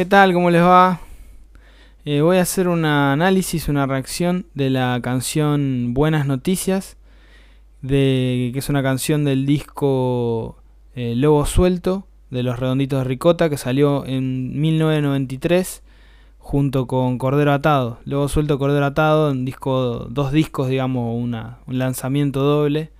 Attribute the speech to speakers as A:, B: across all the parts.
A: ¿Qué tal? ¿Cómo les va? Eh, voy a hacer un análisis, una reacción de la canción Buenas Noticias, de, que es una canción del disco eh, Lobo Suelto de los Redonditos de Ricota, que salió en 1993 junto con Cordero Atado. Lobo Suelto, Cordero Atado, un disco, dos discos, digamos, una, un lanzamiento doble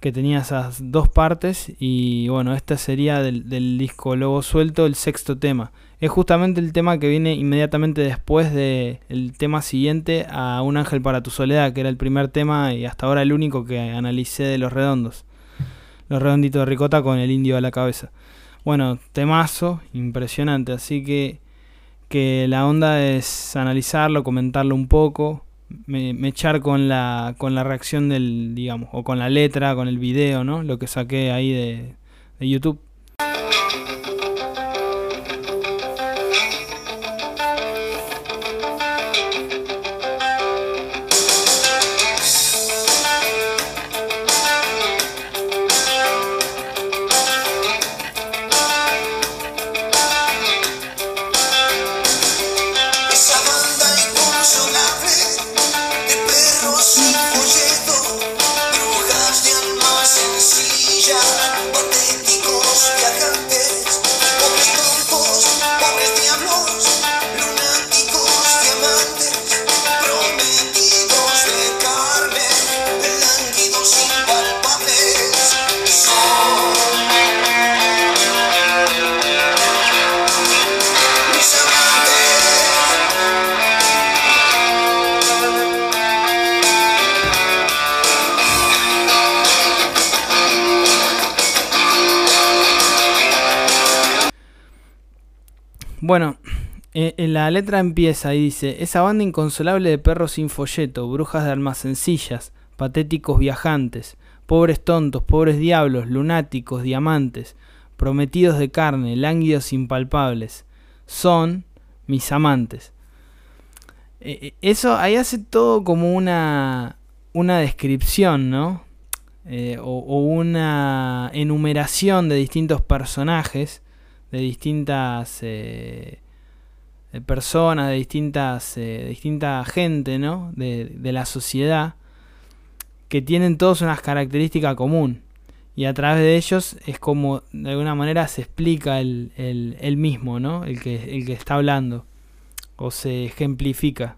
A: que tenía esas dos partes y bueno, este sería del, disco Lobo Suelto el sexto tema. Es justamente el tema que viene inmediatamente después del el tema siguiente a Un ángel para tu soledad, que era el primer tema y hasta ahora el único que analicé de Los Redondos. Los Redonditos de Ricota con el indio a la cabeza. Bueno, temazo, impresionante, así que que la onda es analizarlo, comentarlo un poco, me, me, echar con la, con la reacción del, digamos, o con la letra, con el video, ¿no? Lo que saqué ahí de YouTube. Bueno, eh, la letra empieza y dice, esa banda inconsolable de perros sin folleto, brujas de almas sencillas, patéticos viajantes, pobres tontos, pobres diablos, lunáticos, diamantes, prometidos de carne, lánguidos impalpables, son mis amantes. Eh, eso ahí hace todo como una, una descripción, ¿no? Eh, o, o una enumeración de distintos personajes de distintas eh, personas, de distintas, eh, distinta gente, ¿no? De, de, la sociedad, que tienen todos unas características común. Y a través de ellos es como, de alguna manera, se explica el, el, el mismo, ¿no? El que, el que está hablando. O se ejemplifica.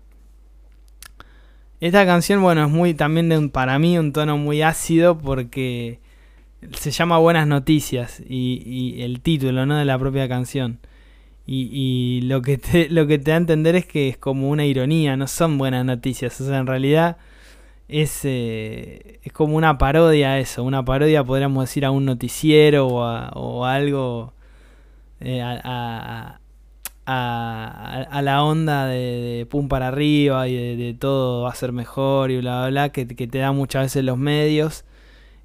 A: Esta canción, bueno, es muy también para mí un tono muy ácido porque se llama Buenas Noticias y, el título ¿no? de la propia canción. Y, lo, que te, lo que te da a entender es que es como una ironía, no son buenas noticias. O sea, en realidad es, eh, es como una parodia a eso. Una parodia, podríamos decir, a un noticiero o a, o algo. Eh, a, a, la onda de, pum para arriba y de, de, todo va a ser mejor y bla bla bla que, que te da muchas veces los medios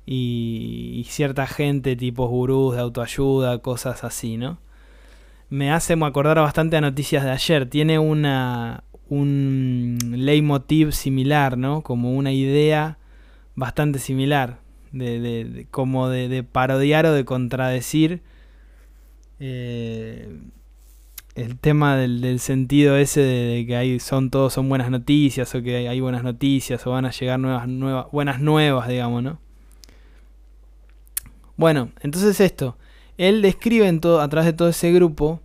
A: y, cierta gente, tipos gurús de autoayuda, cosas así, ¿no? Me hace acordar bastante a noticias de ayer. Tiene una un leitmotiv similar, ¿no? Como una idea bastante similar, de, de, de como de, parodiar o de contradecir eh, el tema del, del, sentido ese de, que hay son todos son buenas noticias o que hay buenas noticias o van a llegar nuevas, nuevas buenas nuevas, digamos, ¿no? Bueno, entonces esto. Él describe en todo, a través de todo ese grupo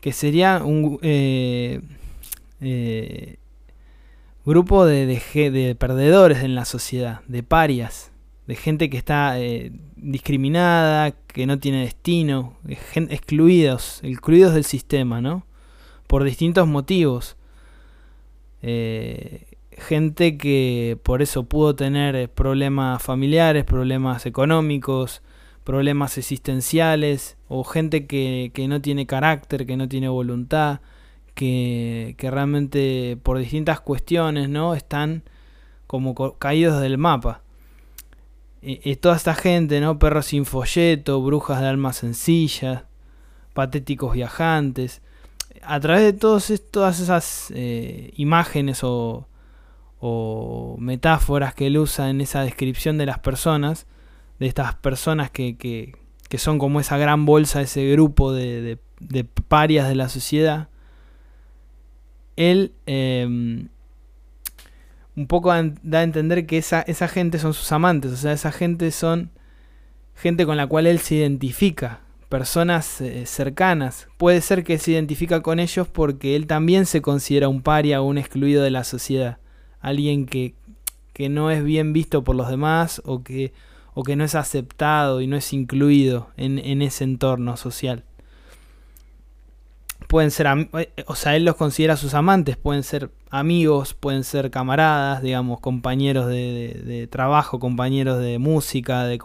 A: que sería un eh, eh, grupo de, de, de, perdedores en la sociedad, de parias, de gente que está eh, discriminada, que no tiene destino, excluidos, excluidos del sistema, ¿no? Por distintos motivos. Eh, gente que por eso pudo tener problemas familiares, problemas económicos, problemas existenciales, o gente que, que no tiene carácter, que no tiene voluntad, que, que realmente por distintas cuestiones no están como caídos del mapa. Y, y toda esta gente, ¿no? Perros sin folleto, brujas de alma sencilla, patéticos viajantes. A través de todas esas eh, imágenes o, o metáforas que él usa en esa descripción de las personas, de estas personas que, que, son como esa gran bolsa, ese grupo de, de, de parias de la sociedad, él em, un poco da a entender que esa, esa gente son sus amantes, o sea, esa gente son gente con la cual él se identifica, personas eh, cercanas. Puede ser que se identifica con ellos porque él también se considera un paria o un excluido de la sociedad, alguien que, que no es bien visto por los demás o que, o que no es aceptado y no es incluido en, en ese entorno social pueden ser, eh, o sea, él los considera sus amantes, pueden ser amigos, pueden ser camaradas, digamos, compañeros de, trabajo, compañeros de música, de,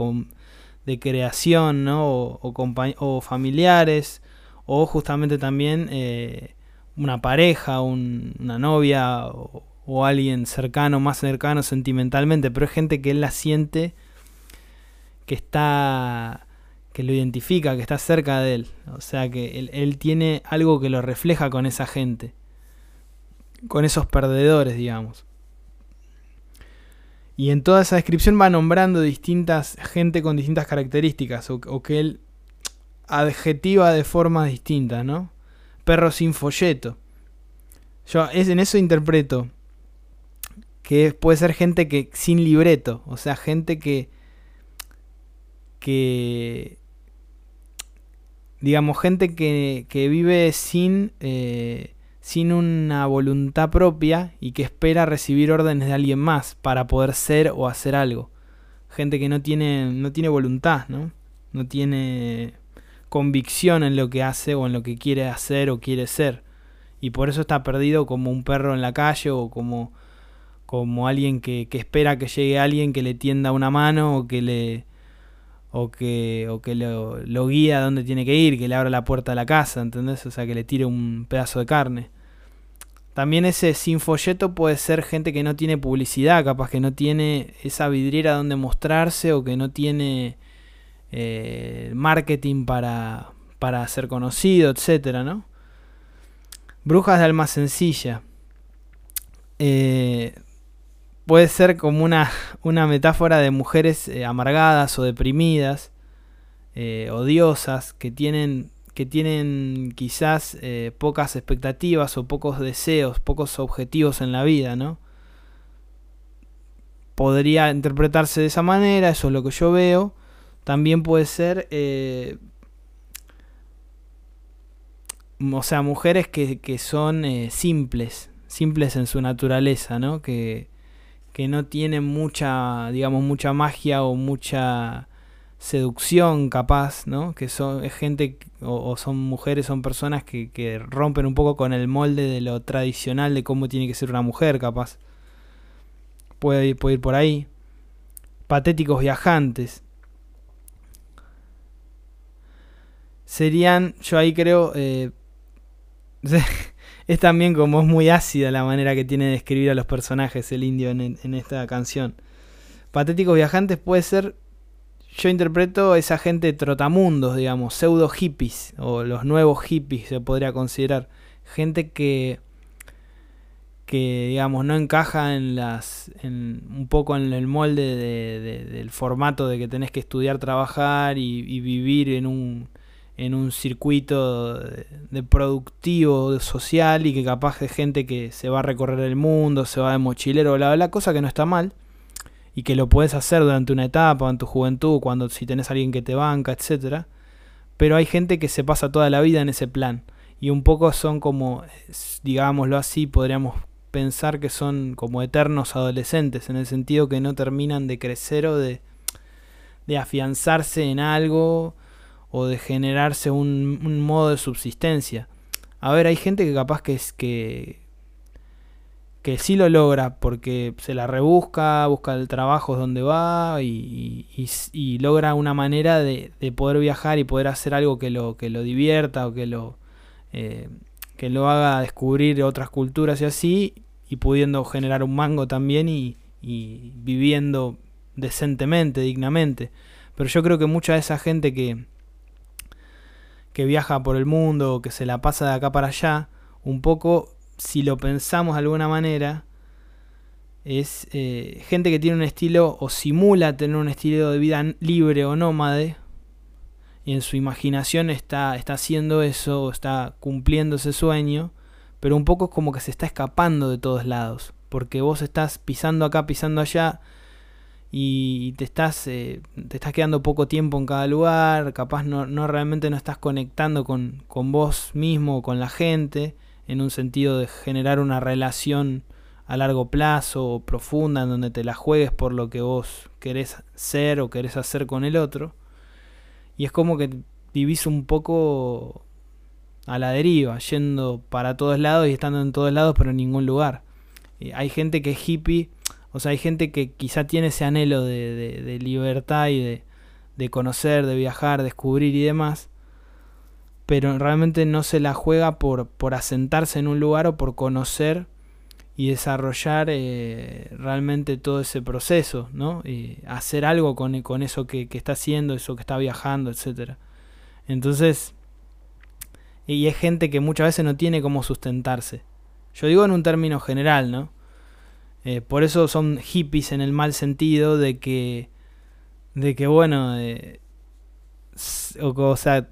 A: de creación, ¿no? O, o, familiares, o justamente también eh, una pareja, una novia o, alguien cercano, más cercano sentimentalmente, pero es gente que él la siente que está que lo identifica, que está cerca de él. O sea que él, tiene algo que lo refleja con esa gente, con esos perdedores, digamos. Y en toda esa descripción va nombrando distintas gente con distintas características, o, que él adjetiva de formas distintas, ¿no? Perro sin folleto. Yo es, en eso interpreto que puede ser gente que sin libreto, o sea, gente que que digamos, gente que, que vive sin, eh, sin una voluntad propia y que espera recibir órdenes de alguien más para poder ser o hacer algo. Gente que no tiene, no tiene voluntad, ¿no? No tiene convicción en lo que hace o en lo que quiere hacer o quiere ser. Y por eso está perdido como un perro en la calle o como, como alguien que, espera que llegue alguien que le tienda una mano o que le, o que, o que lo, lo, guía a dónde tiene que ir, que le abra la puerta de la casa, ¿entendés? O sea, que le tire un pedazo de carne. También ese sin folleto puede ser gente que no tiene publicidad, capaz que no tiene esa vidriera donde mostrarse o que no tiene eh, marketing para, para ser conocido, etcétera, ¿no? Brujas de alma sencilla. Eh, puede ser como una, una metáfora de mujeres eh, amargadas o deprimidas, eh, odiosas, que tienen, que tienen quizás eh, pocas expectativas o pocos deseos, pocos objetivos en la vida, ¿no? Podría interpretarse de esa manera, eso es lo que yo veo. También puede ser, o sea, mujeres que, que son simples, simples en su naturaleza, ¿no? Que, que no tienen mucha, digamos, mucha magia o mucha seducción capaz, ¿no? Que son gente o, son mujeres, son personas que, que, rompen un poco con el molde de lo tradicional de cómo tiene que ser una mujer capaz. Puede puede ir por ahí. Patéticos viajantes. Serían, yo ahí creo, eh, es también como es muy ácida la manera que tiene de escribir a los personajes el indio en, esta canción. Patéticos viajantes puede ser, yo interpreto esa gente trotamundos, digamos, pseudo hippies, o los nuevos hippies se podría considerar. Gente que, que digamos, no encaja en las, en, un poco en el molde del formato de que tenés que estudiar, trabajar y vivir en un en un circuito de, productivo, social y que capaz de gente que se va a recorrer el mundo, se va de mochilero, bla, bla, cosa que no está mal y que lo puedes hacer durante una etapa, en tu juventud, cuando si tenés alguien que te banca, etcétera. Pero hay gente que se pasa toda la vida en ese plan y un poco son como, digámoslo así, podríamos pensar que son como eternos adolescentes, en el sentido que no terminan de crecer o de, de afianzarse en algo o de generarse un, modo de subsistencia. A ver, hay gente que capaz que es que que sí lo logra porque se la rebusca, busca el trabajo donde va y, y, logra una manera de, de, poder viajar y poder hacer algo que lo, que lo divierta o que lo, eh, que lo haga descubrir otras culturas y así, y pudiendo generar un mango también y, y viviendo decentemente, dignamente. Pero yo creo que mucha de esa gente que, que viaja por el mundo, que se la pasa de acá para allá, un poco, si lo pensamos de alguna manera, es eh, gente que tiene un estilo o simula tener un estilo de vida libre o nómade y en su imaginación está, está haciendo eso, está cumpliendo ese sueño, pero un poco es como que se está escapando de todos lados, porque vos estás pisando acá, pisando allá, y te estás, eh, te estás quedando poco tiempo en cada lugar, capaz no, no realmente no estás conectando con, con vos mismo, con la gente, en un sentido de generar una relación a largo plazo o profunda en donde te la juegues por lo que vos querés ser o querés hacer con el otro. Y es como que vivís un poco a la deriva, yendo para todos lados y estando en todos lados pero en ningún lugar. hay gente que es hippie, o sea, hay gente que quizá tiene ese anhelo de, libertad y de, conocer, de viajar, descubrir y demás, pero realmente no se la juega por, asentarse en un lugar o por conocer y desarrollar eh, realmente todo ese proceso, ¿no? Y hacer algo con, eso que, que, está haciendo, eso que está viajando, etcétera. Entonces, y es gente que muchas veces no tiene cómo sustentarse. Yo digo en un término general, ¿no? Eh, por eso son hippies en el mal sentido de que, de que bueno, eh, o, sea,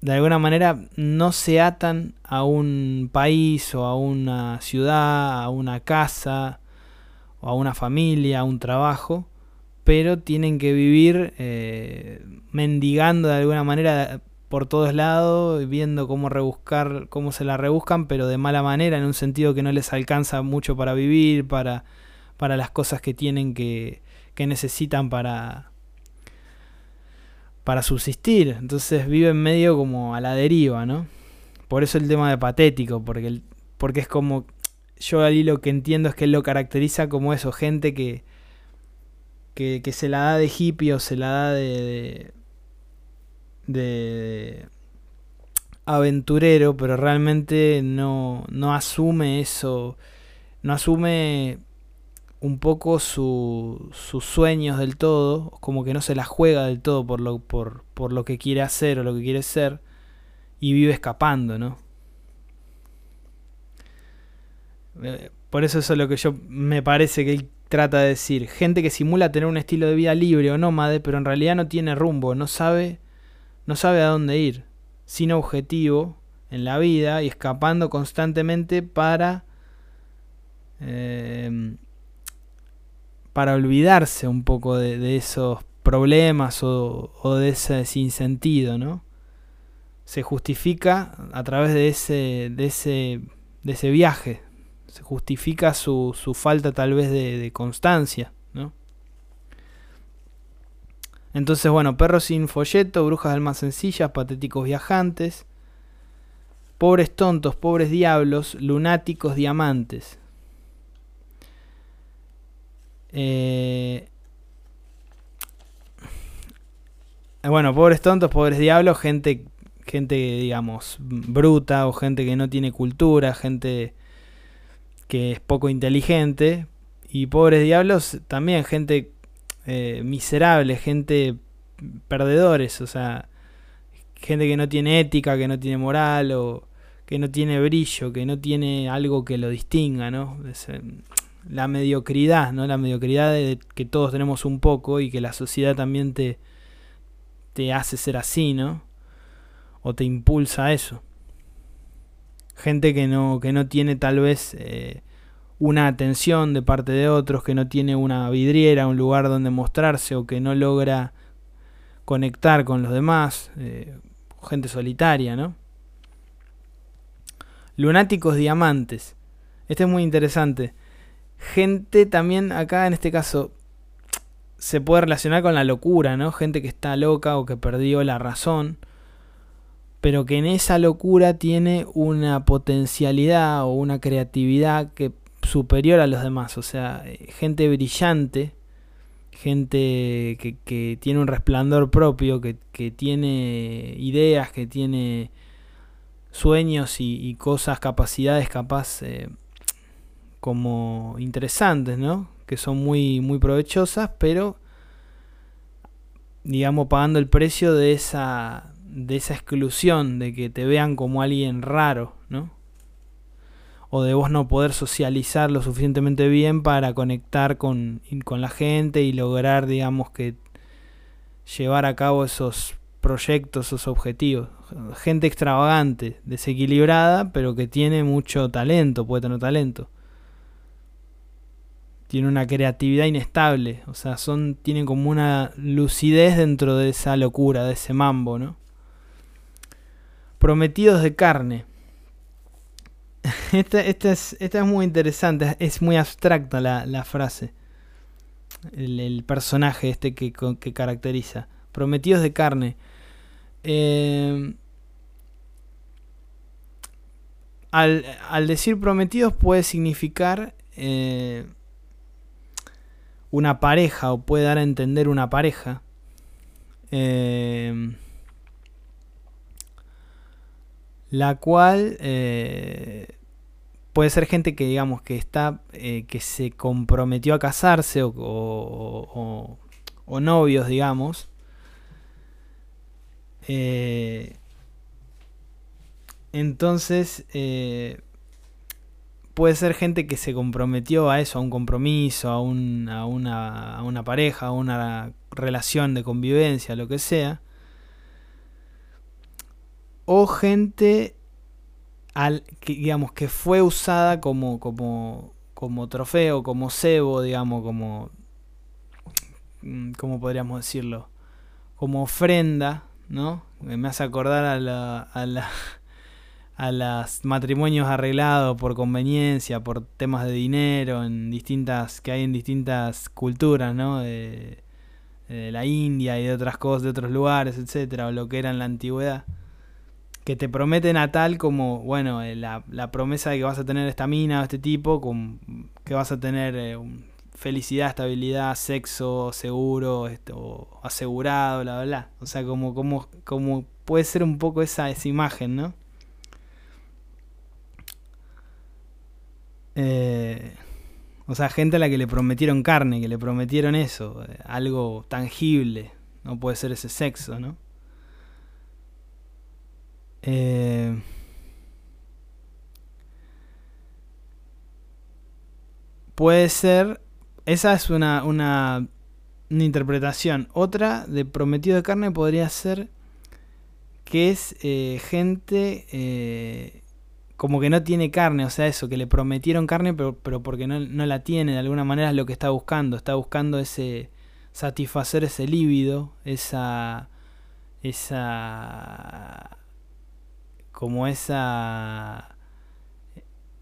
A: de alguna manera no se atan a un país o a una ciudad, a una casa o a una familia, a un trabajo, pero tienen que vivir eh, mendigando de alguna manera por todos lados, viendo cómo rebuscar, cómo se la rebuscan, pero de mala manera, en un sentido que no les alcanza mucho para vivir, para, para las cosas que tienen que, que necesitan para, para subsistir. Entonces viven medio como a la deriva, ¿no? Por eso el tema de patético, porque, porque es como. Yo ahí lo que entiendo es que él lo caracteriza como eso, gente que, que, se la da de hippie o se la da de, de aventurero, pero realmente no, no asume eso, no asume un poco su, sus sueños del todo, como que no se la juega del todo por lo, por, por lo que quiere hacer o lo que quiere ser, y vive escapando, ¿no? Eh, por eso eso es lo que yo me parece que él trata de decir. Gente que simula tener un estilo de vida libre o nómade, pero en realidad no tiene rumbo, no sabe, no sabe a dónde ir, sin objetivo en la vida y escapando constantemente para eh, para olvidarse un poco de, esos problemas o, de ese sinsentido, ¿no? Se justifica a través de ese, de ese, de ese viaje, se justifica su, su falta tal vez de, constancia. Entonces, bueno, perros sin folleto, brujas almas sencillas, patéticos viajantes, pobres tontos, pobres diablos, lunáticos diamantes. Eh, bueno, pobres tontos, pobres diablos, gente, gente, digamos, bruta o gente que no tiene cultura, gente que es poco inteligente. Y pobres diablos, también gente eh, miserable, gente perdedores, o sea, gente que no tiene ética, que no tiene moral o que no tiene brillo, que no tiene algo que lo distinga, ¿no? la mediocridad, ¿no? La mediocridad de que todos tenemos un poco y que la sociedad también te, te hace ser así, ¿no? O te impulsa a eso. Gente que no, que no tiene tal vez eh, una atención de parte de otros, que no tiene una vidriera, un lugar donde mostrarse o que no logra conectar con los demás. Eh, gente solitaria, ¿no? Lunáticos diamantes. Este es muy interesante gente también acá en este caso se puede relacionar con la locura, ¿no? Gente que está loca o que perdió la razón, pero que en esa locura tiene una potencialidad o una creatividad que superior a los demás, o sea, gente brillante, gente que, tiene un resplandor propio, que, tiene ideas, que tiene sueños y, cosas, capacidades capaz eh, como interesantes, ¿no? Que son muy, muy provechosas, pero digamos pagando el precio de esa de esa exclusión, de que te vean como alguien raro. O de vos no poder socializar lo suficientemente bien para conectar con, con la gente y lograr, digamos, que llevar a cabo esos proyectos, sus objetivos. Gente extravagante, desequilibrada, pero que tiene mucho talento, puede tener talento. Tiene una creatividad inestable, o sea, son tienen como una lucidez dentro de esa locura, de ese mambo, ¿no? Prometidos de carne. Esta, es, esta es muy interesante, es muy abstracta la, frase. El, personaje este que, que caracteriza. Prometidos de carne. Eh, al, decir prometidos puede significar eh, una pareja o puede dar a entender una pareja. Eh, la cual puede ser gente que digamos que está que se comprometió a casarse o, o novios digamos eh, entonces, eh, puede ser gente que se comprometió a eso, a un compromiso, a, una, a una pareja, a una relación de convivencia, lo que sea. O gente al, que, digamos, que fue usada como, como, como trofeo, como cebo, digamos, como... Mm, ¿Cómo podríamos decirlo? Como ofrenda ¿no? Me hace acordar a la, a la a los matrimonios arreglados por conveniencia, por temas de dinero, en distintas que hay en distintas culturas, ¿no? De, la India y de otras cosas, de otros lugares, etcétera, o lo que era en la antigüedad, que te prometen a tal como, bueno, eh, la, la promesa de que vas a tener esta mina o este tipo, con, que vas a tener eh, felicidad, estabilidad, sexo seguro, esto, asegurado, bla, bla, bla. O sea, como, como, como puede ser un poco esa, esa imagen, ¿no? Eh, o sea, gente a la que le prometieron carne, que le prometieron eso, algo tangible. No puede ser ese sexo, ¿no? Eh, puede ser esa es una, una, interpretación. Otra de prometido de carne podría ser que es eh, gente eh, como que no tiene carne, o sea, eso, que le prometieron carne, pero, pero porque no, no, la tiene, de alguna manera es lo que está buscando, está buscando ese satisfacer ese líbido, esa esa como esa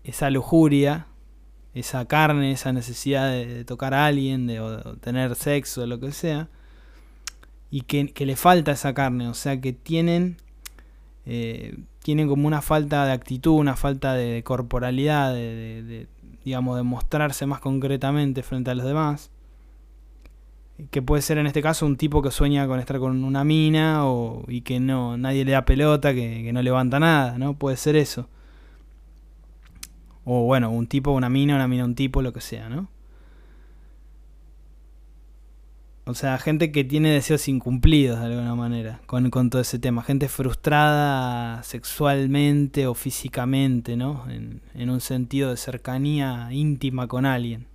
A: esa lujuria esa carne, esa necesidad de, tocar a alguien, de, tener sexo, de lo que sea, y que, le falta esa carne, o sea que tienen, eh, tienen como una falta de actitud, una falta de, corporalidad, de, digamos, de mostrarse más concretamente frente a los demás, que puede ser en este caso un tipo que sueña con estar con una mina o, y que no nadie le da pelota, que, no levanta nada, ¿no? Puede ser eso. O bueno, un tipo, una mina, una mina, un tipo, lo que sea, ¿no? O sea, gente que tiene deseos incumplidos de alguna manera con, todo ese tema. Gente frustrada sexualmente o físicamente, ¿no? En, un sentido de cercanía íntima con alguien.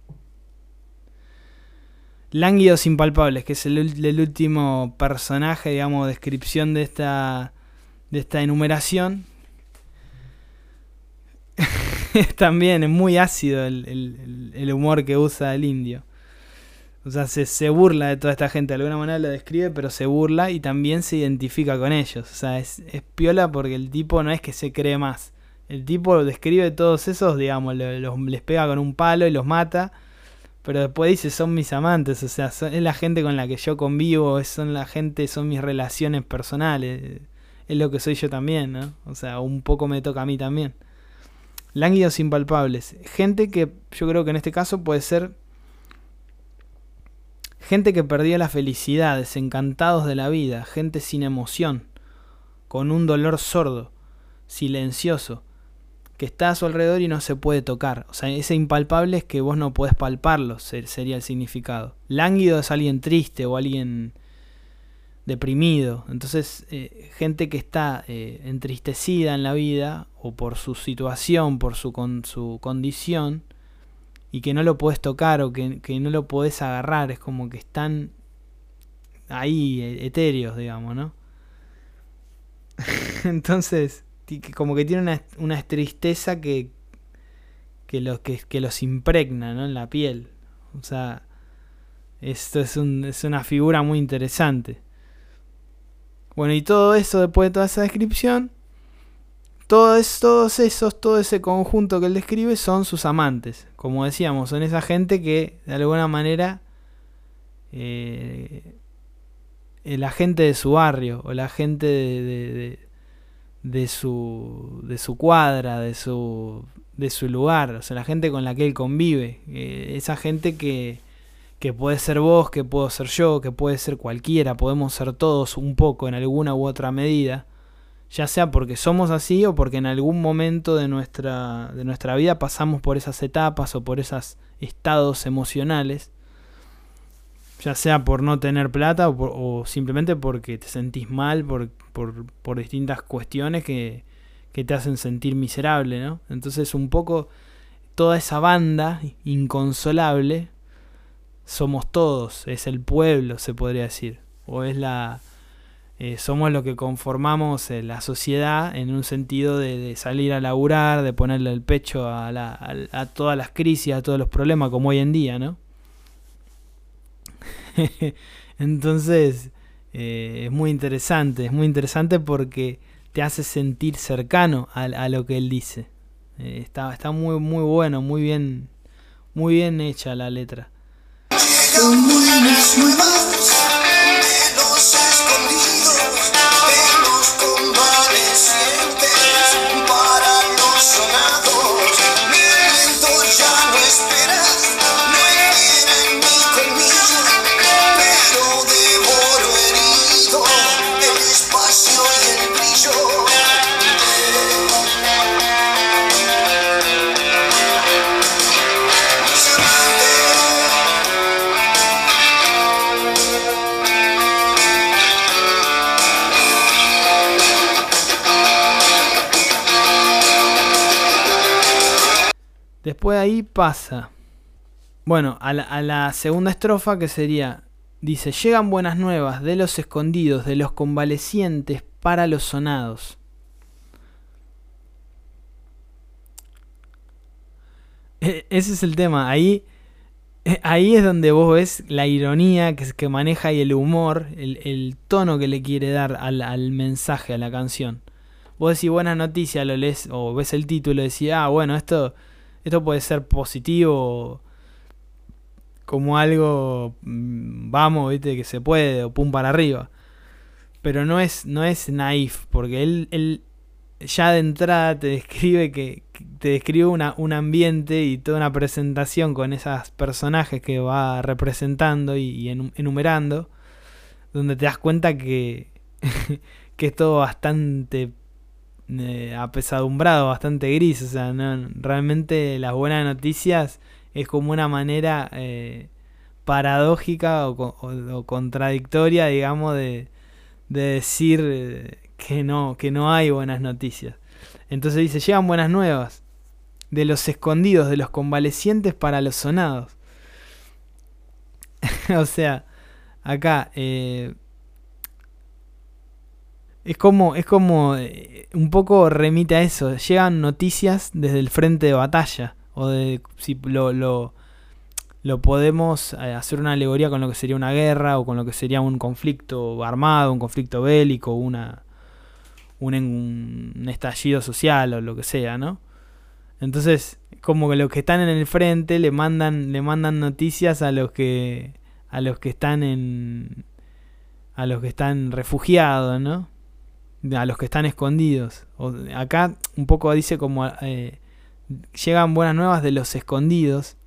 A: Lánguidos impalpables, que es el, el, último personaje, digamos, descripción de esta, de esta enumeración. también es muy ácido el, humor que usa el indio. O sea, se, burla de toda esta gente, de alguna manera lo describe, pero se burla y también se identifica con ellos. O sea, es, piola porque el tipo no es que se cree más. El tipo describe todos esos, digamos, les pega con un palo y los mata. Pero después dice, son mis amantes, o sea, es la gente con la que yo convivo, son la gente, son mis relaciones personales. Es lo que soy yo también, ¿no? O sea, un poco me toca a mí también. Lánguidos impalpables. Gente que yo creo que en este caso puede ser gente que perdió la felicidad, desencantados de la vida, gente sin emoción, con un dolor sordo, silencioso, que está a su alrededor y no se puede tocar. O sea, ese impalpable es que vos no podés palparlo, sería el significado. Lánguido es alguien triste o alguien deprimido. Entonces, eh, gente que está eh, entristecida en la vida o por su situación, por su, con, su condición, y que no lo puedes tocar o que, no lo puedes agarrar, es como que están ahí e, etéreos, digamos, ¿no? Entonces, como que tiene una, una tristeza que, que, los, que, los impregna ¿no? en la piel. O sea, esto es, un, es una figura muy interesante. Bueno, y todo eso, después de toda esa descripción, todos, todos esos, todo ese conjunto que él describe son sus amantes. Como decíamos, son esa gente que de alguna manera eh, la gente de su barrio o la gente de, su, de su cuadra, de su, de su lugar, o sea, la gente con la que él convive, eh, esa gente que, que puede ser vos, que puedo ser yo, que puede ser cualquiera, podemos ser todos un poco en alguna u otra medida, ya sea porque somos así o porque en algún momento de nuestra, de nuestra vida pasamos por esas etapas o por esos estados emocionales, ya sea por no tener plata o, simplemente porque te sentís mal por, por, por distintas cuestiones que, que te hacen sentir miserable, ¿no? Entonces un poco toda esa banda inconsolable somos todos, es el pueblo, se podría decir, o es la... Eh, somos lo que conformamos eh, la sociedad en un sentido de, salir a laburar, de ponerle el pecho a, la, a, todas las crisis, a todos los problemas como hoy en día, ¿no? Entonces, eh, es muy interesante, es muy interesante porque te hace sentir cercano a, a lo que él dice. está, está muy, muy bueno, muy bien, muy bien hecha la letra. Después ahí pasa. Bueno, a la, segunda estrofa que sería. Dice, llegan buenas nuevas de los escondidos, de los convalecientes para los sonados. E- Ese es el tema. Ahí, eh, ahí es donde vos ves la ironía que, maneja y el humor, el, tono que le quiere dar al, al mensaje, a la canción. Vos decís buena noticia, lo lees o ves el título y decís, ah, bueno, esto esto puede ser positivo como algo mm, vamos, viste, que se puede, o pum para arriba. Pero no es, no es naif, porque él, él ya de entrada te describe que, te describe una, un ambiente y toda una presentación con esos personajes que va representando y, y enu- enumerando, donde te das cuenta que, que es todo bastante eh, apesadumbrado, bastante gris. O sea, no, realmente las buenas noticias es como una manera eh, paradójica o, o contradictoria, digamos, de, de decir eh, que no, que no hay buenas noticias. Entonces dice, llegan buenas nuevas de los escondidos, de los convalecientes para los sonados. o sea, acá eh, es como, es como eh, un poco remite a eso. Llegan noticias desde el frente de batalla. O de si lo, lo, podemos eh, hacer una alegoría con lo que sería una guerra o con lo que sería un conflicto armado, un conflicto bélico, una, un, un estallido social o lo que sea, ¿no? Entonces, como que los que están en el frente le mandan, le mandan noticias a los que, a los que están en, a los que están refugiados, ¿no? A los que están escondidos. O, acá un poco dice como eh, llegan buenas nuevas de los escondidos,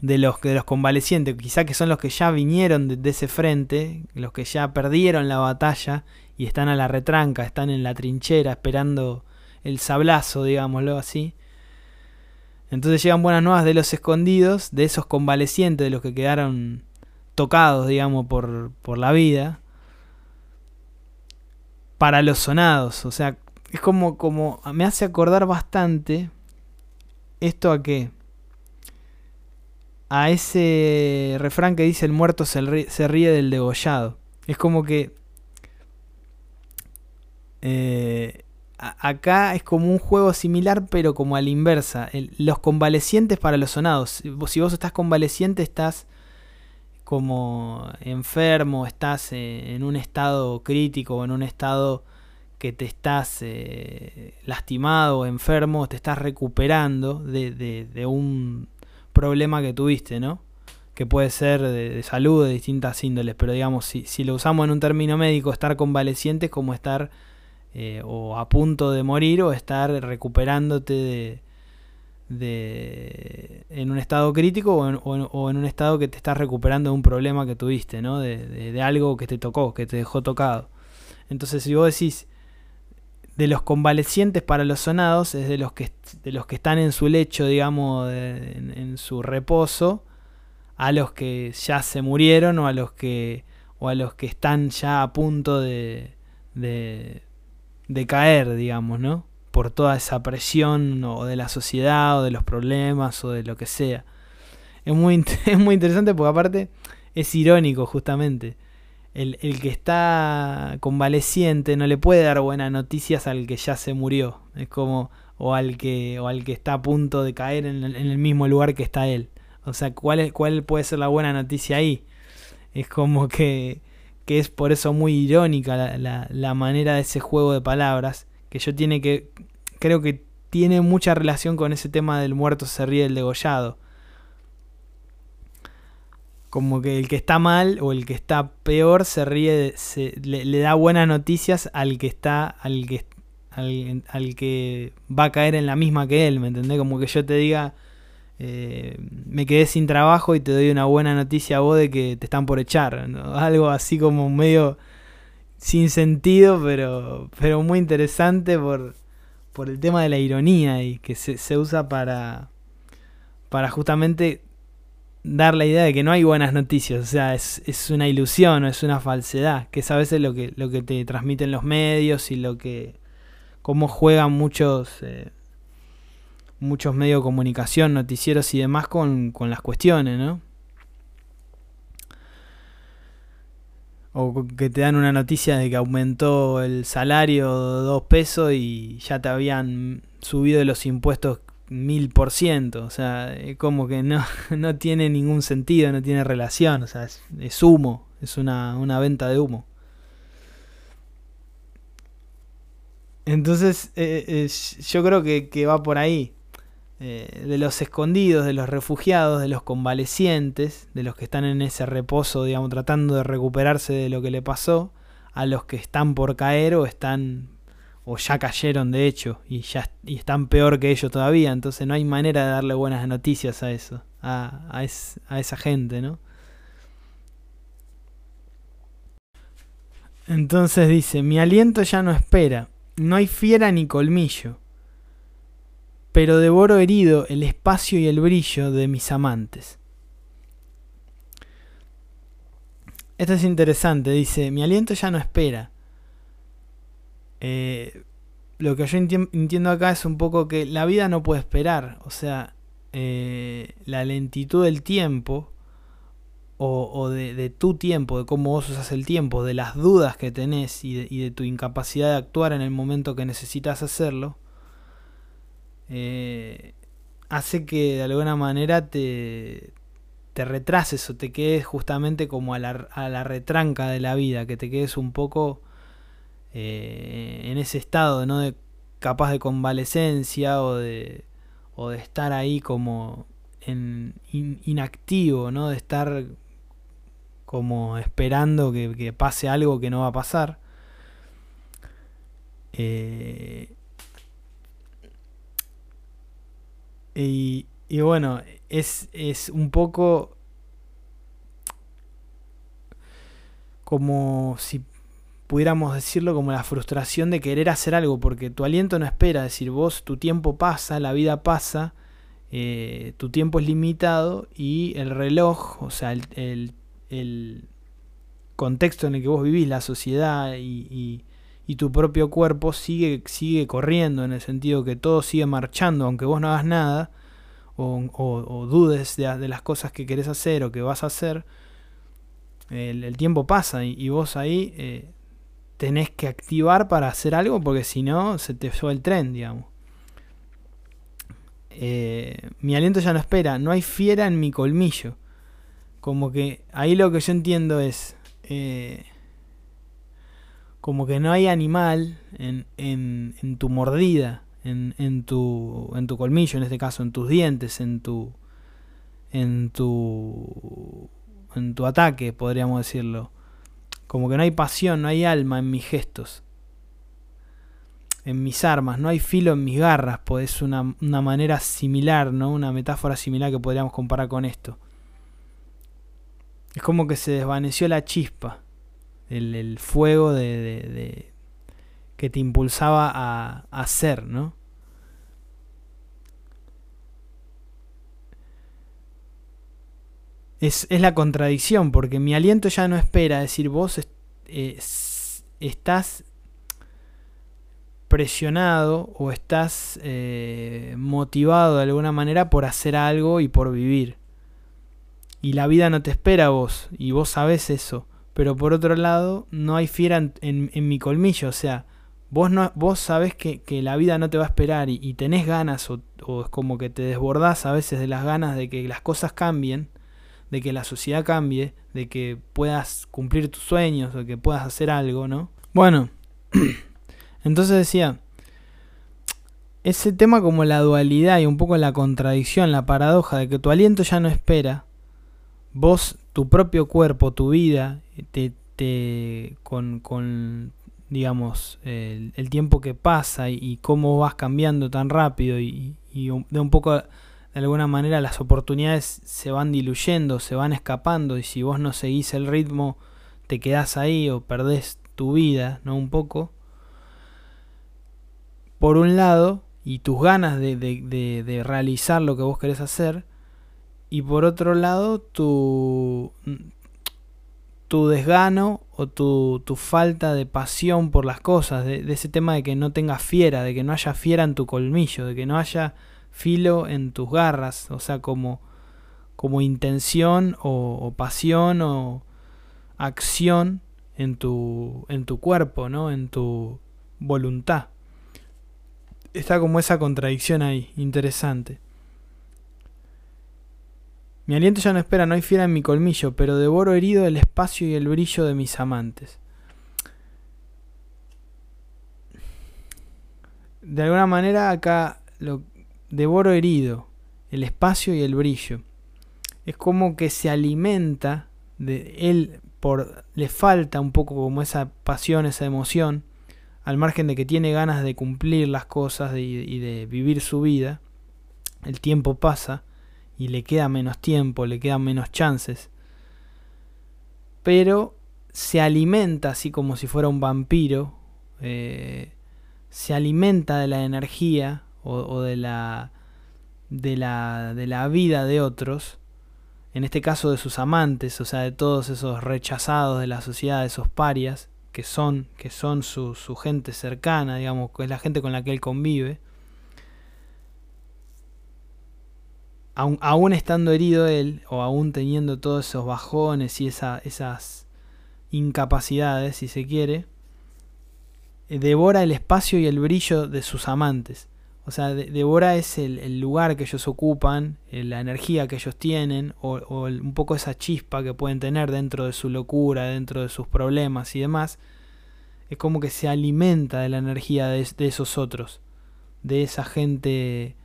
A: de los de los convalecientes, quizá que son los que ya vinieron de, de ese frente, los que ya perdieron la batalla y están a la retranca, están en la trinchera esperando el sablazo, digámoslo así. Entonces llegan buenas nuevas de los escondidos, de esos convalecientes, de los que quedaron tocados, digamos, por, por la vida, para los sonados. O sea, es como, como, me hace acordar bastante esto a qué. A ese refrán que dice el muerto se ríe, se del degollado. Es como que Eh, acá es como un juego similar, pero como a la inversa. Los convalecientes para los sonados. Si vos estás convaleciente, estás como enfermo, estás eh, en un estado crítico, en un estado que te estás eh, lastimado enfermo, te estás recuperando de, de- de un problema que tuviste, ¿no? Que puede ser de, de salud, de distintas índoles, pero digamos, si, si lo usamos en un término médico, estar convaleciente es como estar eh, o a punto de morir o estar recuperándote de, en un estado crítico o en, un estado que te estás recuperando de un problema que tuviste, ¿no? De, de- algo que te tocó, que te dejó tocado. Entonces, si vos decís de los convalecientes para los sonados, es de los que, de los que están en su lecho, digamos, en, en su reposo, a los que ya se murieron o a los que, o a los que están ya a punto de, de, de caer, digamos, ¿no? Por toda esa presión o de la sociedad o de los problemas o de lo que sea. Es muy, es muy interesante porque aparte es irónico justamente. El, el que está convaleciente no le puede dar buenas noticias al que ya se murió. Es como, o al que, o al que está a punto de caer en el, mismo lugar que está él. O sea, ¿cuál, es, ¿cuál puede ser la buena noticia ahí? Es como que, que es por eso muy irónica la, la manera de ese juego de palabras. Que yo tiene que. Creo que tiene mucha relación con ese tema del muerto se ríe del degollado. Como que el que está mal o el que está peor se ríe, se, le, da buenas noticias al que está, al que, al, que va a caer en la misma que él, ¿me entendés? Como que yo te diga, eh, me quedé sin trabajo y te doy una buena noticia a vos de que te están por echar. Algo así como medio sin sentido, pero, pero muy interesante por, por el tema de la ironía y que se, se usa para, para justamente dar la idea de que no hay buenas noticias, o sea, es, es una ilusión o es una falsedad, que es a veces lo que, lo que te transmiten los medios y lo que, cómo juegan muchos, eh, muchos medios de comunicación, noticieros y demás con, con las cuestiones, ¿no? O que te dan una noticia de que aumentó el salario dos pesos y ya te habían subido los impuestos mil por ciento. O sea, como que no, no tiene ningún sentido, no tiene relación. O sea, es, es humo, es una, una venta de humo. Entonces, eh, eh, yo creo que, que va por ahí. Eh, de los escondidos, de los refugiados, de los convalecientes, de los que están en ese reposo, digamos, tratando de recuperarse de lo que le pasó, a los que están por caer o están o ya cayeron de hecho y ya y están peor que ellos todavía, entonces no hay manera de darle buenas noticias a eso, a, a, es, a esa gente, ¿no? Entonces dice, mi aliento ya no espera, no hay fiera ni colmillo, pero devoro herido el espacio y el brillo de mis amantes. Esto es interesante, dice, mi aliento ya no espera. Eh, lo que yo enti- entiendo acá es un poco que la vida no puede esperar, o sea, eh, la lentitud del tiempo, o, de, de tu tiempo, de cómo vos usas el tiempo, de las dudas que tenés y de tu incapacidad de actuar en el momento que necesitas hacerlo, eh, hace que de alguna manera te, te retrases o te quedes justamente como a la, a la retranca de la vida, que te quedes un poco eh, en ese estado, ¿no? De capaz de convalecencia o de, o de estar ahí como en in- inactivo, ¿no? De estar como esperando que, que pase algo que no va a pasar. Eh, y, y bueno, es, es un poco como si pudiéramos decirlo como la frustración de querer hacer algo, porque tu aliento no espera, es decir, vos tu tiempo pasa, la vida pasa, eh, tu tiempo es limitado y el reloj, o sea, el, el, el contexto en el que vos vivís, la sociedad y, y, y tu propio cuerpo sigue, sigue corriendo en el sentido que todo sigue marchando, aunque vos no hagas nada o, dudes de, las cosas que querés hacer o que vas a hacer, el, tiempo pasa y, vos ahí eh, tenés que activar para hacer algo porque si no se te sube el tren, digamos. Eh, mi aliento ya no espera, no hay fiera en mi colmillo. Como que ahí lo que yo entiendo es... Eh, como que no hay animal en, en, tu mordida, en, en, tu, en tu colmillo, en este caso, en tus dientes, en tu, en tu, en tu ataque, podríamos decirlo. Como que no hay pasión, no hay alma en mis gestos, en mis armas, no hay filo en mis garras, pues es una, una manera similar, ¿no? Una metáfora similar que podríamos comparar con esto. Es como que se desvaneció la chispa el, fuego de, que te impulsaba a, a hacer, ¿no? Es, es, la contradicción, porque mi aliento ya no espera, es decir, vos eh, estás presionado o estás eh, motivado de alguna manera por hacer algo y por vivir. Y la vida no te espera a vos, y vos sabés eso pero por otro lado no hay fiera en, en, mi colmillo, o sea, vos, no, vos sabés que, que, la vida no te va a esperar y, y tenés ganas o, o, es como que te desbordás a veces de las ganas de que las cosas cambien, de que la sociedad cambie, de que puedas cumplir tus sueños o que puedas hacer algo, ¿no? Bueno, entonces decía, ese tema como la dualidad y un poco la contradicción, la paradoja de que tu aliento ya no espera, vos, tu propio cuerpo, tu vida, te, te con, con, digamos, el, tiempo que pasa y, cómo vas cambiando tan rápido y, y, de un poco, de alguna manera, las oportunidades se van diluyendo, se van escapando y si vos no seguís el ritmo, te quedás ahí o perdés tu vida, ¿no? Un poco. Por un lado, y tus ganas de, de, de, de realizar lo que vos querés hacer, y por otro lado tu, tu desgano o tu, tu, falta de pasión por las cosas, de, ese tema de que no tengas fiera, de que no haya fiera en tu colmillo, de que no haya filo en tus garras, o sea, como, como intención o, o pasión o acción en tu, en tu cuerpo, ¿no? en tu voluntad. Está como esa contradicción ahí, interesante. Mi aliento ya no espera, no hay fiera en mi colmillo, pero devoro herido el espacio y el brillo de mis amantes. De alguna manera acá lo devoro herido, el espacio y el brillo. Es como que se alimenta de él por le falta un poco como esa pasión, esa emoción, al margen de que tiene ganas de cumplir las cosas y de vivir su vida. El tiempo pasa y le queda menos tiempo, le quedan menos chances. Pero se alimenta así como si fuera un vampiro, eh, se alimenta de la energía o, o, de, la, de, la, de la vida de otros, en este caso de sus amantes, o sea, de todos esos rechazados de la sociedad, esos parias, que son, que son su, su gente cercana, digamos, que es la gente con la que él convive. Aún estando herido él, o aún teniendo todos esos bajones y esa, esas incapacidades, si se quiere, eh, devora el espacio y el brillo de sus amantes. O sea, de, devora es el, lugar que ellos ocupan, eh, la energía que ellos tienen, o, el, un poco esa chispa que pueden tener dentro de su locura, dentro de sus problemas y demás. Es como que se alimenta de la energía de esos otros, de esa gente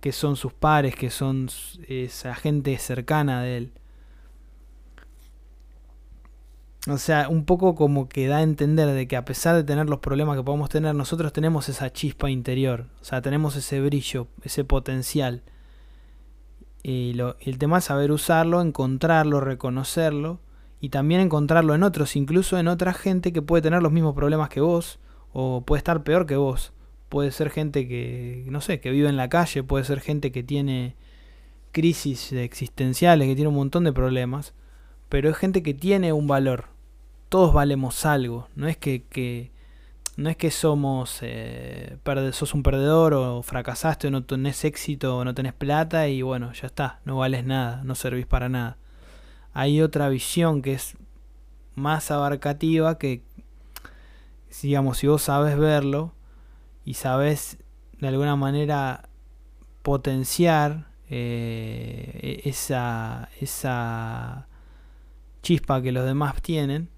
A: que son sus pares, que son esa gente cercana de él. O sea, un poco como que da a entender de que a pesar de tener los problemas que podemos tener, nosotros tenemos esa chispa interior. O sea, tenemos ese brillo, ese potencial. Y, lo, el tema es saber usarlo, encontrarlo, reconocerlo. Y también encontrarlo en otros, incluso en otra gente que puede tener los mismos problemas que vos. O puede estar peor que vos puede ser gente que, no sé, que vive en la calle, puede ser gente que tiene crisis existenciales, que tiene un montón de problemas, pero es gente que tiene un valor. Todos valemos algo, no es que, no es que somos eh, sos un perdedor o fracasaste o no tenés éxito o no tenés plata y bueno, ya está, no vales nada, no servís para nada. Hay otra visión que es más abarcativa que digamos, si vos sabes verlo y sabes de alguna manera potenciar eh, esa, esa chispa que los demás tienen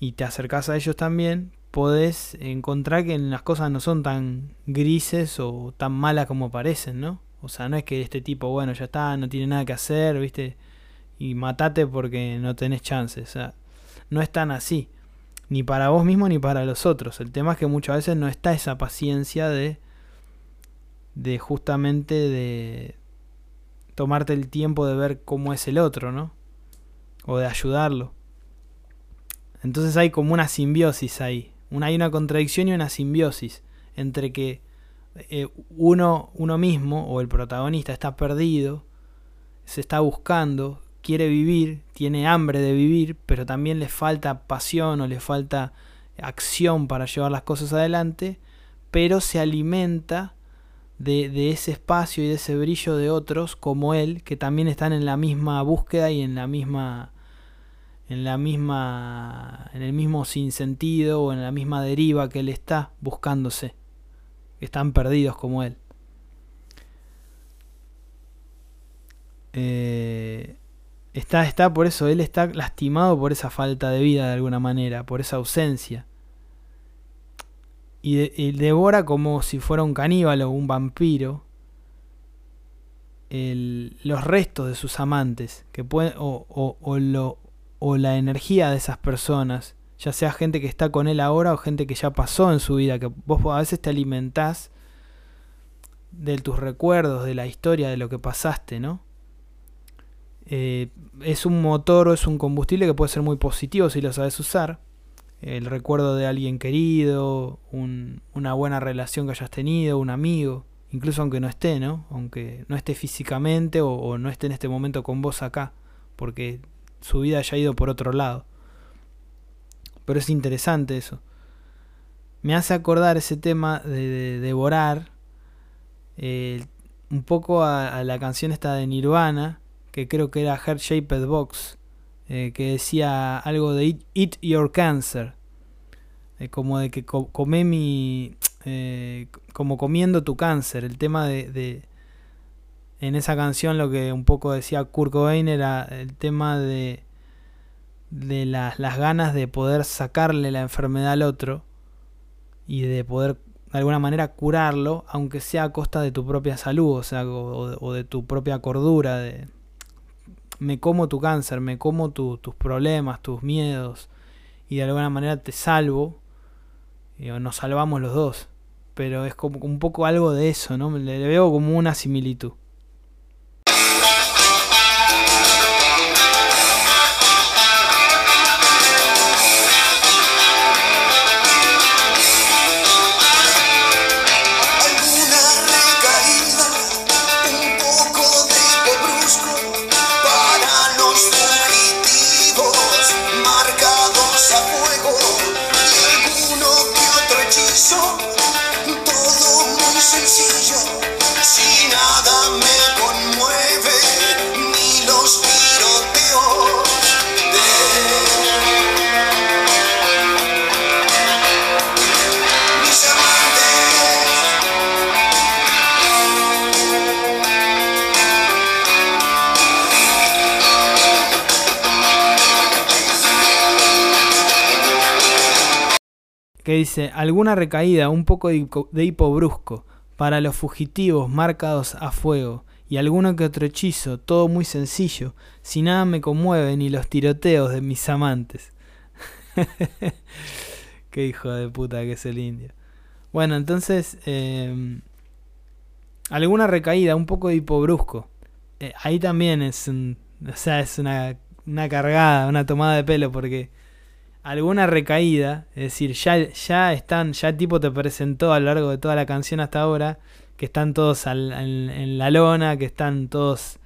A: y te acercás a ellos también, podés encontrar que las cosas no son tan grises o tan malas como parecen, ¿no? O sea, no es que este tipo, bueno, ya está, no tiene nada que hacer, ¿viste? Y matate porque no tenés chances. O sea, no es tan así. Ni para vos mismo ni para los otros. El tema es que muchas veces no está esa paciencia de. de justamente de. tomarte el tiempo de ver cómo es el otro, ¿no? O de ayudarlo. Entonces hay como una simbiosis ahí. Una, hay una contradicción y una simbiosis entre que eh, uno, uno mismo o el protagonista está perdido, se está buscando, quiere vivir, tiene hambre de vivir, pero también le falta pasión o le falta acción para llevar las cosas adelante, pero se alimenta de, ese espacio y de ese brillo de otros como él, que también están en la misma búsqueda y en la misma en la misma en el mismo sinsentido o en la misma deriva que él está buscándose están perdidos como él. Eh, está, está por eso, él está lastimado por esa falta de vida de alguna manera, por esa ausencia. Y, devora como si fuera un caníbal o un vampiro los restos de sus amantes que pueden, o, o, lo, o la energía de esas personas ya sea gente que está con él ahora o gente que ya pasó en su vida, que vos a veces te alimentás de tus recuerdos, de la historia, de lo que pasaste, ¿no? Eh, es un motor o es un combustible que puede ser muy positivo si lo sabes usar. El recuerdo de alguien querido, una buena relación que hayas tenido, un amigo, incluso aunque no esté, ¿no? Aunque no esté físicamente o, no esté en este momento con vos acá, porque su vida haya ido por otro lado. Pero es interesante eso. Me hace acordar ese tema de, devorar eh, un poco a, la canción esta de Nirvana, que creo que era Heart Shaped Box, eh, que decía algo de Eat, Your Cancer. Eh, como de que come mi. como comiendo tu cáncer. El tema de, En esa canción lo que un poco decía Kurt Cobain era el tema de de las, las ganas de poder sacarle la enfermedad al otro y de poder de alguna manera curarlo, aunque sea a costa de tu propia salud, o sea, o, de tu propia cordura, de me como tu cáncer, me como tus problemas, tus miedos, y de alguna manera te salvo, y nos salvamos los dos. Pero es como un poco algo de eso, ¿no? Le veo como una similitud. Que dice, alguna recaída, un poco de hipo brusco, para los fugitivos marcados a fuego, y alguno que otro hechizo, todo muy sencillo, si nada me conmueve ni los tiroteos de mis amantes. Qué hijo de puta que es el indio. Bueno, entonces, em, alguna recaída, un poco de hipobrusco. Eh, ahí también es, un, o sea, es una, una cargada, una tomada de pelo, porque alguna recaída, es decir, ya, ya están, ya el tipo te presentó a lo largo de toda la canción hasta ahora, que están todos en, la lona, que están todos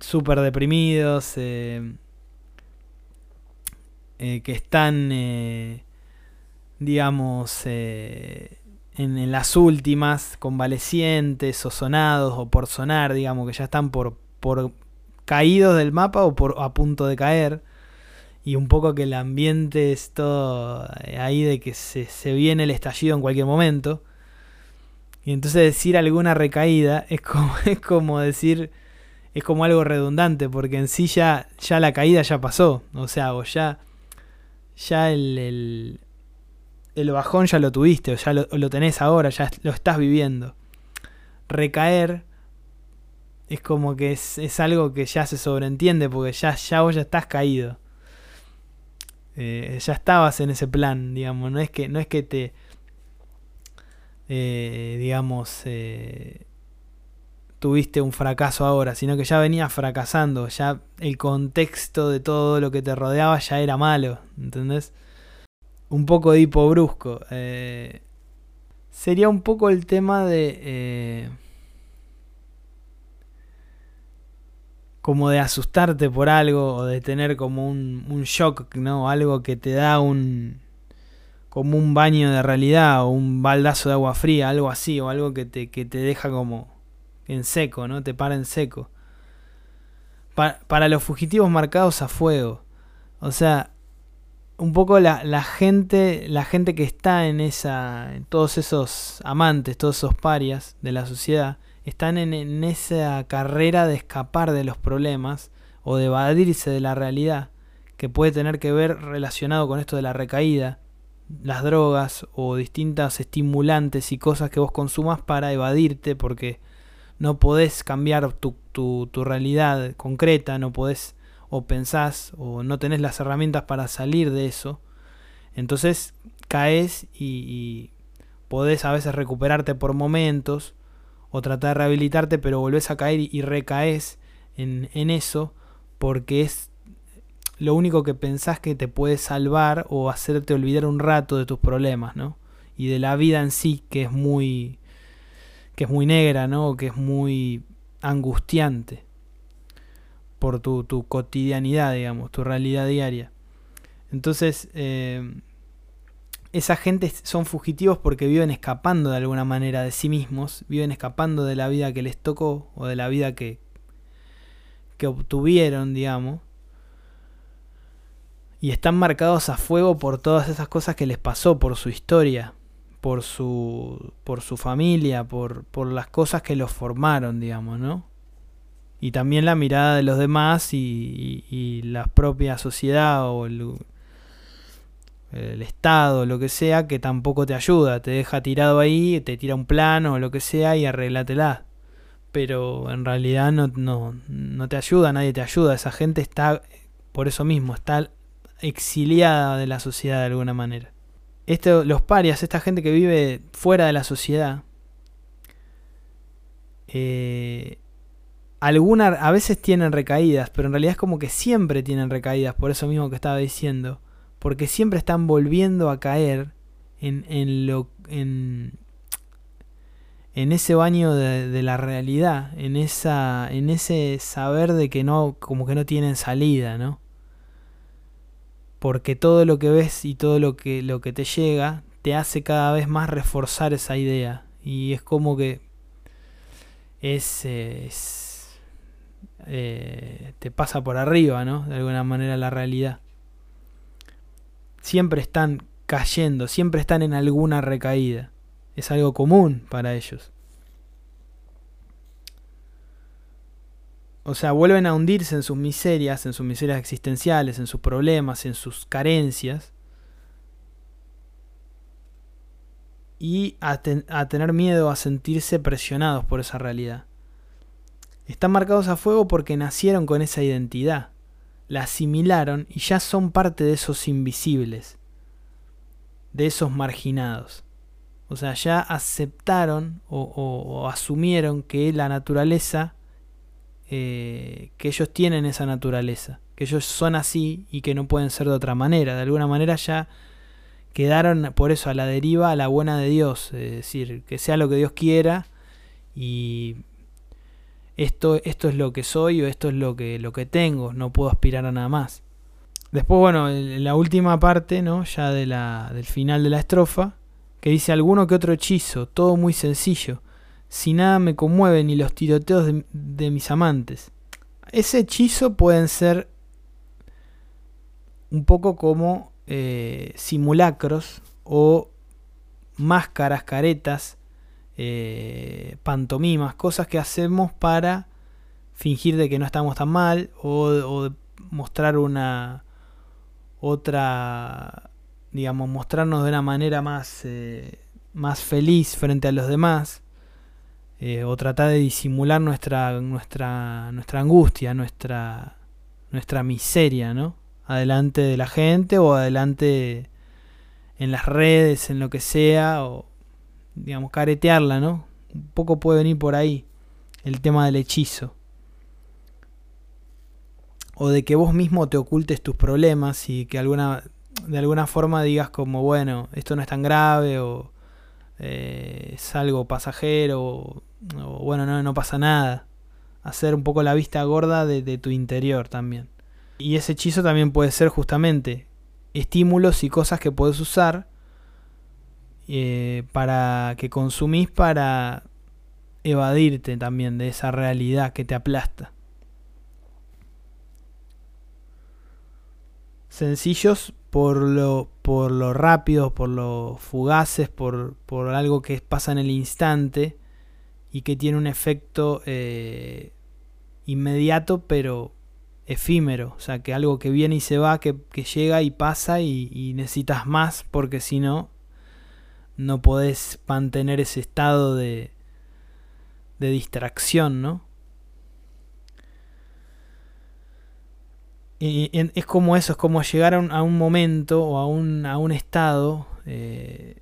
A: súper deprimidos, eh, eh, que están, eh, digamos, en, en, las últimas, convalecientes o sonados o por sonar, digamos, que ya están por, por caídos del mapa o por a punto de caer y un poco que el ambiente es todo eh, ahí de que se, se viene el estallido en cualquier momento. Y entonces decir alguna recaída es como, es como decir, es como algo redundante, porque en sí ya, ya la caída ya pasó. O sea, o ya, ya el, el, el bajón ya lo tuviste, o ya lo, lo tenés ahora, ya lo estás viviendo. Recaer es como que es, es algo que ya se sobreentiende, porque ya, ya vos ya estás caído. Eh, ya estabas en ese plan, digamos, no es que, no es que te, eh, digamos, eh, tuviste un fracaso ahora, sino que ya venías fracasando, ya el contexto de todo lo que te rodeaba ya era malo, ¿entendés? Un poco de hipo brusco. sería un poco el tema de... como de asustarte por algo o de tener como un, un shock, ¿no? Algo que te da un como un baño de realidad o un baldazo de agua fría, algo así, o algo que te, que te deja como en seco, ¿no? Te para en seco. Pa- para los fugitivos marcados a fuego. O sea, un poco la, la gente, la gente que está en esa, en todos esos amantes, todos esos parias de la sociedad, están en, en esa carrera de escapar de los problemas o de evadirse de la realidad que puede tener que ver relacionado con esto de la recaída, las drogas o distintas estimulantes y cosas que vos consumas para evadirte porque no podés cambiar tu, tu, tu realidad concreta, no podés o pensás o no tenés las herramientas para salir de eso. Entonces caes y, y podés a veces recuperarte por momentos o tratar de rehabilitarte, pero volvés a caer y recaes en, en eso porque es lo único que pensás que te puede salvar o hacerte olvidar un rato de tus problemas, ¿no? Y de la vida en sí, que es muy que es muy negra, ¿no? Que es muy angustiante por tu, tu cotidianidad, digamos, tu realidad diaria. Entonces, eh, esa gente son fugitivos porque viven escapando de alguna manera de sí mismos, viven escapando de la vida que les tocó o de la vida que, que obtuvieron, digamos. Y están marcados a fuego por todas esas cosas que les pasó, por su historia, por su, por su familia, por, por las cosas que los formaron, digamos, ¿no? Y también la mirada de los demás y, y, y la propia sociedad o el, el Estado, lo que sea, que tampoco te ayuda, te deja tirado ahí, te tira un plano o lo que sea y arréglatela. Pero en realidad no, no, no te ayuda, nadie te ayuda. Esa gente está, por eso mismo, está exiliada de la sociedad de alguna manera. Esto, los parias, esta gente que vive fuera de la sociedad, eh, a veces tienen recaídas, pero en realidad es como que siempre tienen recaídas, por eso mismo que estaba diciendo, porque siempre están volviendo a caer en, en lo en, en ese baño de, la realidad, en esa en ese saber de que no como que no tienen salida, ¿no? Porque todo lo que ves y todo lo que lo que te llega te hace cada vez más reforzar esa idea y es como que es, es eh, te pasa por arriba, ¿no? De alguna manera la realidad. Siempre están cayendo, siempre están en alguna recaída. Es algo común para ellos. O sea, vuelven a hundirse en sus miserias, en sus miserias existenciales, en sus problemas, en sus carencias. Y a, a tener miedo a sentirse presionados por esa realidad. Están marcados a fuego porque nacieron con esa identidad la asimilaron y ya son parte de esos invisibles, de esos marginados. O sea, ya aceptaron o, o, asumieron que la naturaleza, eh, que ellos tienen esa naturaleza, que ellos son así y que no pueden ser de otra manera. De alguna manera ya quedaron por eso a la deriva, a la buena de Dios, es decir, que sea lo que Dios quiera y esto, esto es lo que soy o esto es lo que, lo que tengo, no puedo aspirar a nada más. Después, bueno, en la última parte, ¿no? Ya de la, del final de la estrofa, que dice alguno que otro hechizo, todo muy sencillo, si nada me conmueve ni los tiroteos de, de mis amantes. Ese hechizo pueden ser un poco como eh, simulacros o máscaras, caretas, eh, pantomimas, cosas que hacemos para fingir de que no estamos tan mal o, o mostrar una otra, digamos, mostrarnos de una manera más, eh, más feliz frente a los demás. Eh, o tratar de disimular nuestra, nuestra, nuestra angustia, nuestra, nuestra miseria, ¿no? Adelante de la gente o adelante en las redes, en lo que sea, o digamos, caretearla, ¿no? Un poco puede venir por ahí el tema del hechizo. O de que vos mismo te ocultes tus problemas y que alguna, de alguna forma digas como, bueno, esto no es tan grave o eh, es algo pasajero o, bueno, no, no pasa nada. Hacer un poco la vista gorda de, de tu interior también. Y ese hechizo también puede ser justamente estímulos y cosas que puedes usar eh, para que consumís para evadirte también de esa realidad que te aplasta. Sencillos por lo, por lo rápidos, por lo fugaces, por, por algo que pasa en el instante y que tiene un efecto eh, inmediato pero efímero, o sea que algo que viene y se va, que, que llega y pasa y, y necesitas más porque si no no podés mantener ese estado de, de distracción, ¿no? Y, es como eso, es como llegar a un, a un momento o a un, a un estado eh,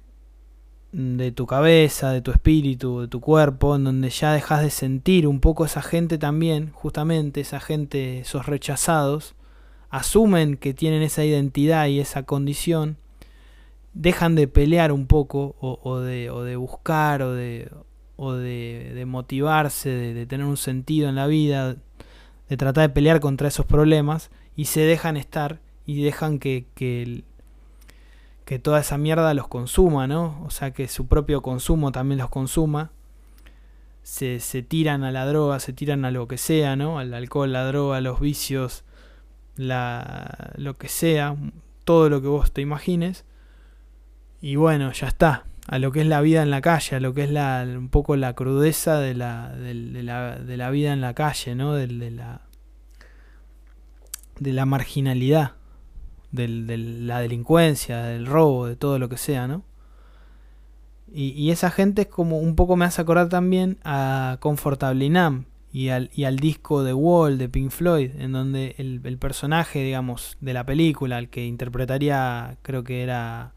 A: de tu cabeza, de tu espíritu, de tu cuerpo, en donde ya dejas de sentir un poco esa gente también, justamente esa gente, esos rechazados, asumen que tienen esa identidad y esa condición dejan de pelear un poco o, de, buscar o de, o de motivarse, de, de, tener un sentido en la vida, de tratar de pelear contra esos problemas y se dejan estar y dejan que, que, que toda esa mierda los consuma, ¿no? O sea, que su propio consumo también los consuma. Se, se tiran a la droga, se tiran a lo que sea, ¿no? Al alcohol, la droga, los vicios, la, lo que sea, todo lo que vos te imagines y bueno, ya está. A lo que es la vida en la calle, a lo que es la, un poco la crudeza de la, de, de la, de la vida en la calle, ¿no? De, de la, de la marginalidad, de la delincuencia, del robo, de todo lo que sea, ¿no? Y, y, esa gente es como un poco me hace acordar también a Comfortable Nam y al, y al disco de Wall de Pink Floyd, en donde el, el personaje, digamos, de la película, el que interpretaría, creo que era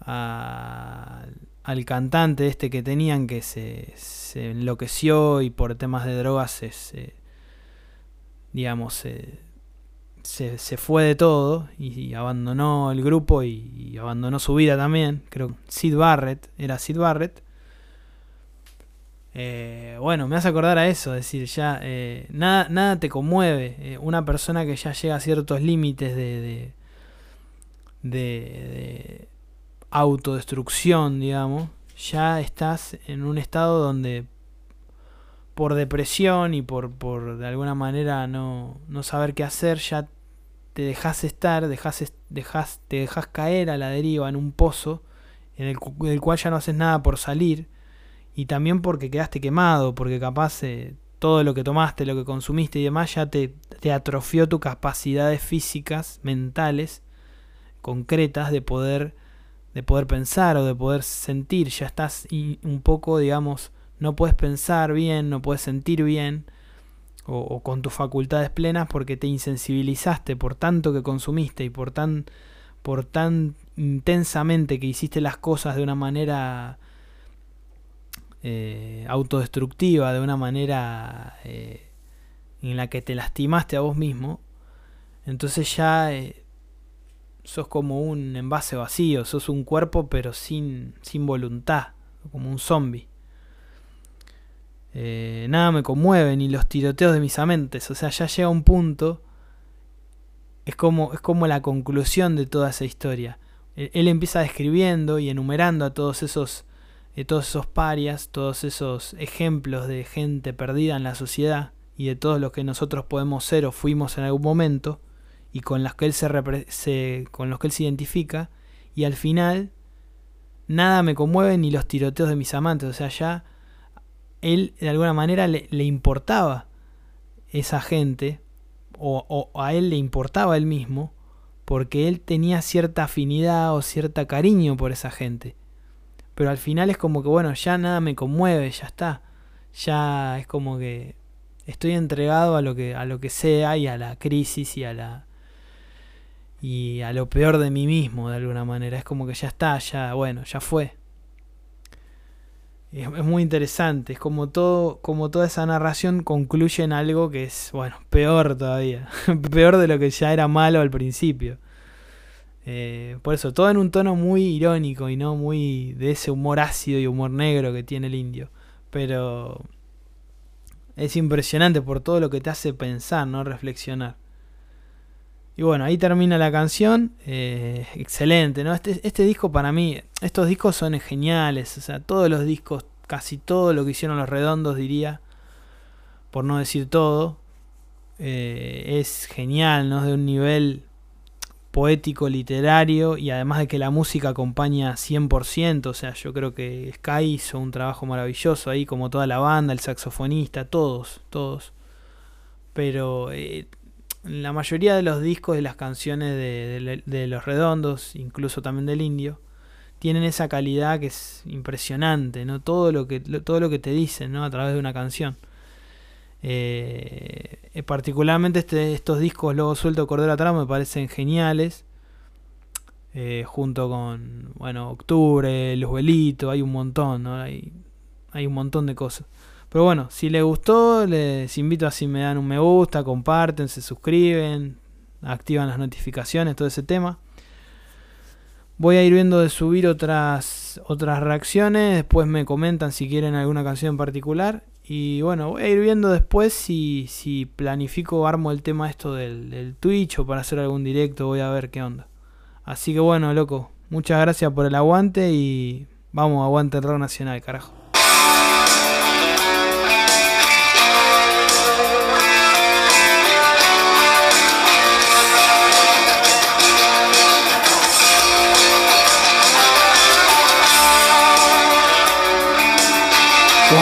A: a, al cantante este que tenían que se, enloqueció y por temas de drogas se, digamos se, se, fue de todo y, abandonó el grupo y, abandonó su vida también. Creo Sid Barrett era Sid Barrett. Eh, bueno me hace acordar a eso es decir ya eh, nada nada te conmueve eh, una persona que ya llega a ciertos límites de, de autodestrucción, digamos, ya estás en un estado donde por depresión y por, por de alguna manera no, no saber qué hacer, ya te dejas estar, dejas, dejas, te dejas caer a la deriva en un pozo en el, del cual ya no haces nada por salir y también porque quedaste quemado, porque capaz eh, todo lo que tomaste, lo que consumiste y demás ya te, te atrofió tus capacidades físicas, mentales, concretas de poder de poder pensar o de poder sentir, ya estás un poco, digamos, no puedes pensar bien, no puedes sentir bien o, con tus facultades plenas porque te insensibilizaste por tanto que consumiste y por tan por tan intensamente que hiciste las cosas de una manera eh, autodestructiva, de una manera eh, en la que te lastimaste a vos mismo, entonces ya eh, sos como un envase vacío, sos un cuerpo pero sin, sin voluntad, como un zombie. Eh, nada me conmueve, ni los tiroteos de mis amentes, o sea, ya llega un punto, es como, es como la conclusión de toda esa historia. Él, él empieza describiendo y enumerando a todos esos, eh, todos esos parias, todos esos ejemplos de gente perdida en la sociedad y de todos los que nosotros podemos ser o fuimos en algún momento y con las que él se, se- con los que él se identifica y al final nada me conmueve ni los tiroteos de mis amantes, o sea, ya él de alguna manera le, le importaba esa gente o, o a él le importaba él mismo porque él tenía cierta afinidad o cierta cariño por esa gente. Pero al final es como que, bueno, ya nada me conmueve, ya está. Ya es como que estoy entregado a lo que, a lo que sea y a la crisis y a la. Y a lo peor de mí mismo, de alguna manera. Es como que ya está, ya, bueno, ya fue. Es, muy interesante, es como todo, como toda esa narración concluye en algo que es, bueno, peor todavía. peor de lo que ya era malo al principio. Eh, por eso, todo en un tono muy irónico y no muy de ese humor ácido y humor negro que tiene el indio. Pero es impresionante por todo lo que te hace pensar, ¿no? Reflexionar. Y bueno, ahí termina la canción. eh, excelente, ¿no? Este, este disco para mí, estos discos son geniales. O sea, todos los discos, casi todo lo que hicieron los redondos, diría, por no decir todo, eh, es genial, ¿no? De un nivel poético, literario y además de que la música acompaña 100%, o sea, yo creo que Sky hizo un trabajo maravilloso ahí, como toda la banda, el saxofonista, todos, todos. Pero eh, la mayoría de los discos de las canciones de, de- Los Redondos, incluso también del Indio, tienen esa calidad que es impresionante, ¿no? Todo lo que, lo- todo lo que te dicen, ¿no? A través de una canción. Eh, eh, particularmente este- estos discos Lobo Suelto, Cordero Atrás me parecen geniales. Eh, junto con, bueno, Octubre, Los Velitos, hay un montón, ¿no? Hay, hay un montón de cosas. Pero bueno, si les gustó, les invito a si me dan un me gusta, comparten, se suscriben, activan las notificaciones, todo ese tema. Voy a ir viendo de subir otras otras reacciones, después me comentan si quieren alguna canción en particular. Y bueno, voy a ir viendo después si, si planifico armo el tema esto del, del Twitch o para hacer algún directo, voy a ver qué onda. Así que bueno, loco, muchas gracias por el aguante y vamos, aguante el rock nacional, carajo.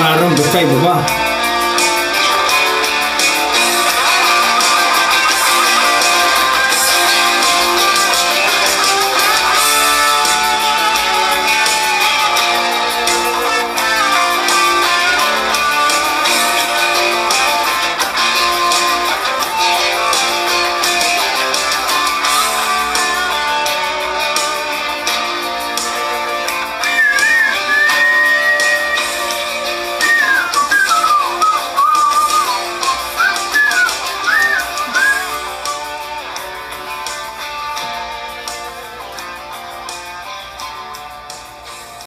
A: ¿Cómo la rompe Sky, papá?